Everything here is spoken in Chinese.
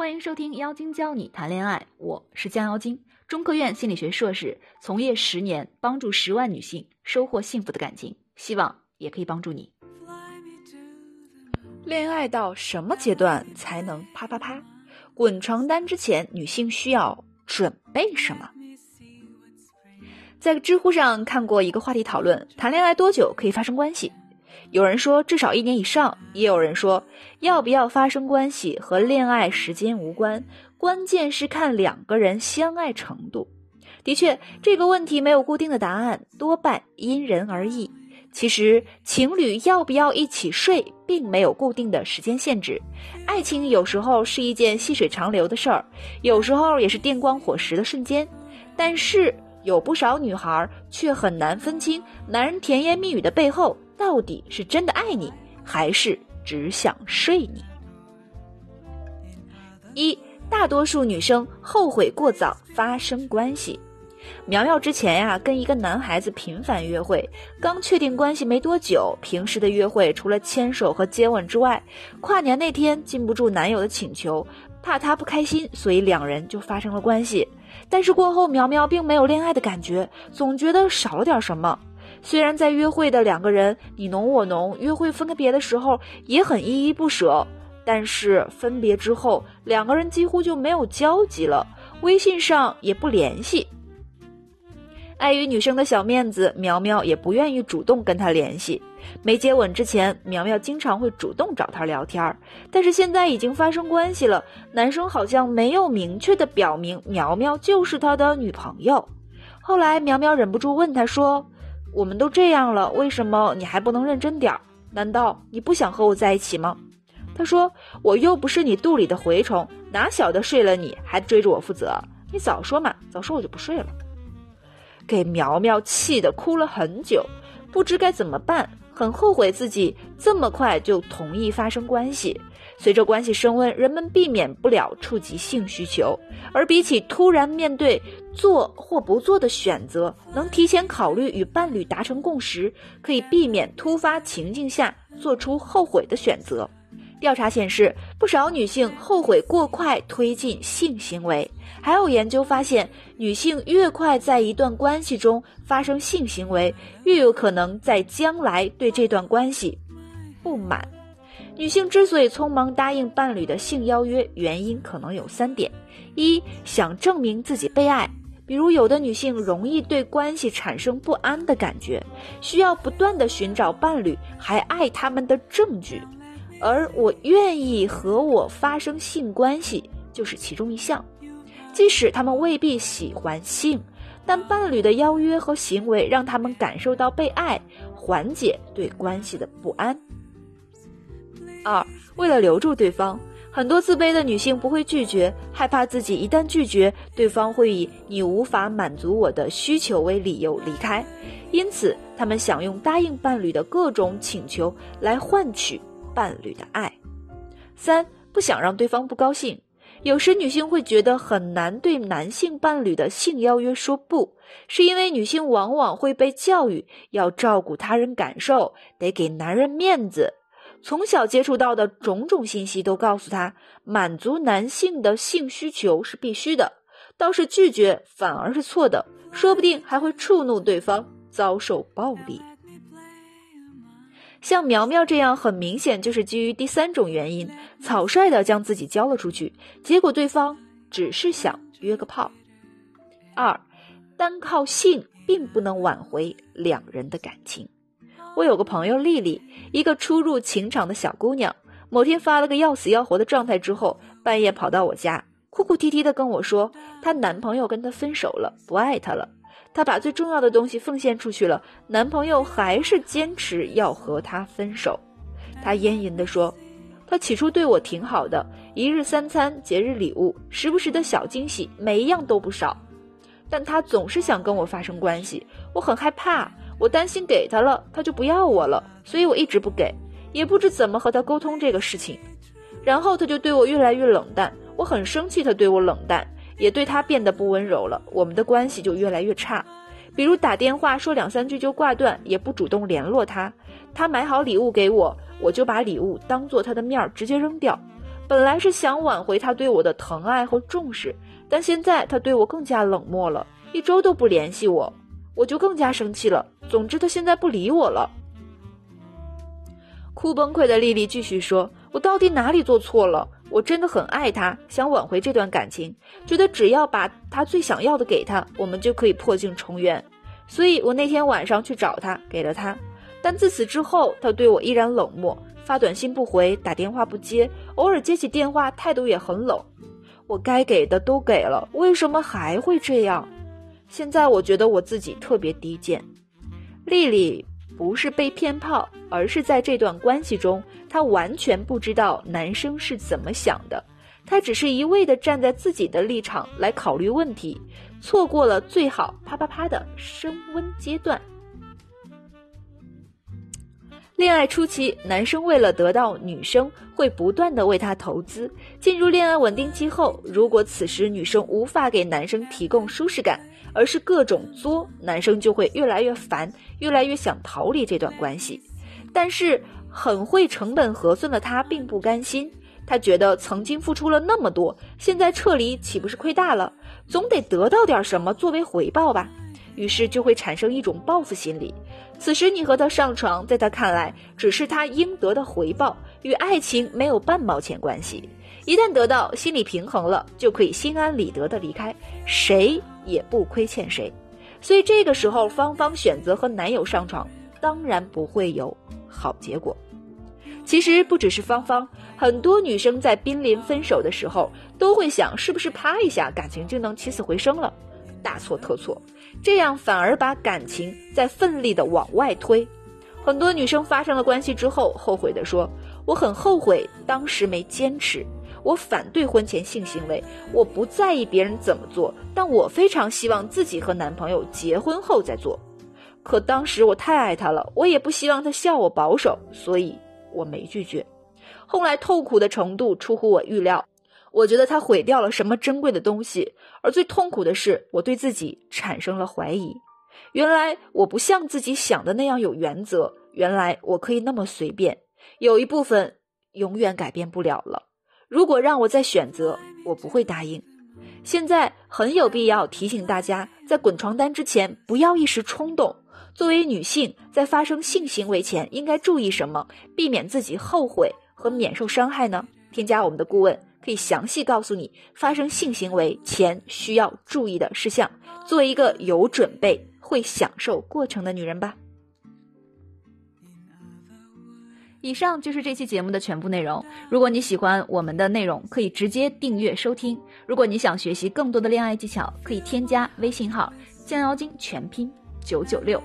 欢迎收听妖精教你谈恋爱，我是江妖精，中科院心理学硕士，从业十年，帮助十万女性收获幸福的感情，希望也可以帮助你。恋爱到什么阶段才能啪啪啪？滚床单之前，女性需要准备什么？在知乎上看过一个话题讨论：谈恋爱多久可以发生关系？有人说至少一年以上，也有人说要不要发生关系和恋爱时间无关，关键是看两个人相爱程度。的确，这个问题没有固定的答案，多半因人而异。其实，情侣要不要一起睡，并没有固定的时间限制。爱情有时候是一件细水长流的事儿，有时候也是电光火石的瞬间。但是，有不少女孩却很难分清男人甜言蜜语的背后。到底是真的爱你，还是只想睡你？一大多数女生后悔过早发生关系。苗苗之前呀，跟一个男孩子频繁约会，刚确定关系没多久，平时的约会除了牵手和接吻之外，跨年那天禁不住男友的请求，怕他不开心，所以两人就发生了关系。但是过后，苗苗并没有恋爱的感觉，总觉得少了点什么。虽然在约会的两个人你侬我侬，约会分个别的时候也很依依不舍，但是分别之后，两个人几乎就没有交集了，微信上也不联系。碍于女生的小面子，苗苗也不愿意主动跟他联系。没接吻之前，苗苗经常会主动找他聊天，但是现在已经发生关系了，男生好像没有明确的表明苗苗就是他的女朋友。后来苗苗忍不住问他说。我们都这样了，为什么你还不能认真点儿？难道你不想和我在一起吗？他说：“我又不是你肚里的蛔虫，哪晓得睡了你还追着我负责？你早说嘛，早说我就不睡了。”给苗苗气得哭了很久，不知该怎么办，很后悔自己这么快就同意发生关系。随着关系升温，人们避免不了触及性需求，而比起突然面对做或不做的选择，能提前考虑与伴侣达成共识，可以避免突发情境下做出后悔的选择。调查显示，不少女性后悔过快推进性行为，还有研究发现，女性越快在一段关系中发生性行为，越有可能在将来对这段关系不满。女性之所以匆忙答应伴侣的性邀约，原因可能有三点：一想证明自己被爱，比如有的女性容易对关系产生不安的感觉，需要不断的寻找伴侣还爱他们的证据，而我愿意和我发生性关系就是其中一项。即使他们未必喜欢性，但伴侣的邀约和行为让他们感受到被爱，缓解对关系的不安。二，为了留住对方，很多自卑的女性不会拒绝，害怕自己一旦拒绝，对方会以你无法满足我的需求为理由离开，因此她们想用答应伴侣的各种请求来换取伴侣的爱。三，不想让对方不高兴，有时女性会觉得很难对男性伴侣的性邀约说不，是因为女性往往会被教育要照顾他人感受，得给男人面子。从小接触到的种种信息都告诉他，满足男性的性需求是必须的，倒是拒绝反而是错的，说不定还会触怒对方，遭受暴力。像苗苗这样，很明显就是基于第三种原因，草率的将自己交了出去，结果对方只是想约个炮。二，单靠性并不能挽回两人的感情。我有个朋友丽丽，一个初入情场的小姑娘。某天发了个要死要活的状态之后，半夜跑到我家，哭哭啼啼的跟我说，她男朋友跟她分手了，不爱她了。她把最重要的东西奉献出去了，男朋友还是坚持要和她分手。她咽吟的说，他起初对我挺好的，一日三餐、节日礼物、时不时的小惊喜，每一样都不少。但他总是想跟我发生关系，我很害怕。我担心给他了，他就不要我了，所以我一直不给，也不知怎么和他沟通这个事情。然后他就对我越来越冷淡，我很生气，他对我冷淡，也对他变得不温柔了，我们的关系就越来越差。比如打电话说两三句就挂断，也不主动联络他。他买好礼物给我，我就把礼物当做他的面儿直接扔掉。本来是想挽回他对我的疼爱和重视，但现在他对我更加冷漠了，一周都不联系我，我就更加生气了。总之，他现在不理我了。哭崩溃的丽丽继续说：“我到底哪里做错了？我真的很爱他，想挽回这段感情，觉得只要把他最想要的给他，我们就可以破镜重圆。所以我那天晚上去找他，给了他。但自此之后，他对我依然冷漠。”发短信不回，打电话不接，偶尔接起电话态度也很冷。我该给的都给了，为什么还会这样？现在我觉得我自己特别低贱。丽丽不是被骗炮，而是在这段关系中，她完全不知道男生是怎么想的，她只是一味的站在自己的立场来考虑问题，错过了最好啪啪啪的升温阶段。恋爱初期，男生为了得到女生，会不断的为她投资。进入恋爱稳定期后，如果此时女生无法给男生提供舒适感，而是各种作，男生就会越来越烦，越来越想逃离这段关系。但是很会成本核算的他并不甘心，他觉得曾经付出了那么多，现在撤离岂不是亏大了？总得得到点什么作为回报吧。于是就会产生一种报复心理。此时你和他上床，在他看来只是他应得的回报，与爱情没有半毛钱关系。一旦得到，心理平衡了，就可以心安理得的离开，谁也不亏欠谁。所以这个时候，芳芳选择和男友上床，当然不会有好结果。其实不只是芳芳，很多女生在濒临分手的时候，都会想，是不是啪一下感情就能起死回生了？大错特错，这样反而把感情在奋力的往外推。很多女生发生了关系之后，后悔的说：“我很后悔当时没坚持，我反对婚前性行为，我不在意别人怎么做，但我非常希望自己和男朋友结婚后再做。可当时我太爱他了，我也不希望他笑我保守，所以我没拒绝。后来痛苦的程度出乎我预料。”我觉得他毁掉了什么珍贵的东西，而最痛苦的是，我对自己产生了怀疑。原来我不像自己想的那样有原则，原来我可以那么随便。有一部分永远改变不了了。如果让我再选择，我不会答应。现在很有必要提醒大家，在滚床单之前不要一时冲动。作为女性，在发生性行为前应该注意什么，避免自己后悔和免受伤害呢？添加我们的顾问。可以详细告诉你发生性行为前需要注意的事项，做一个有准备、会享受过程的女人吧。以上就是这期节目的全部内容。如果你喜欢我们的内容，可以直接订阅收听。如果你想学习更多的恋爱技巧，可以添加微信号“降妖精”全拼九九六。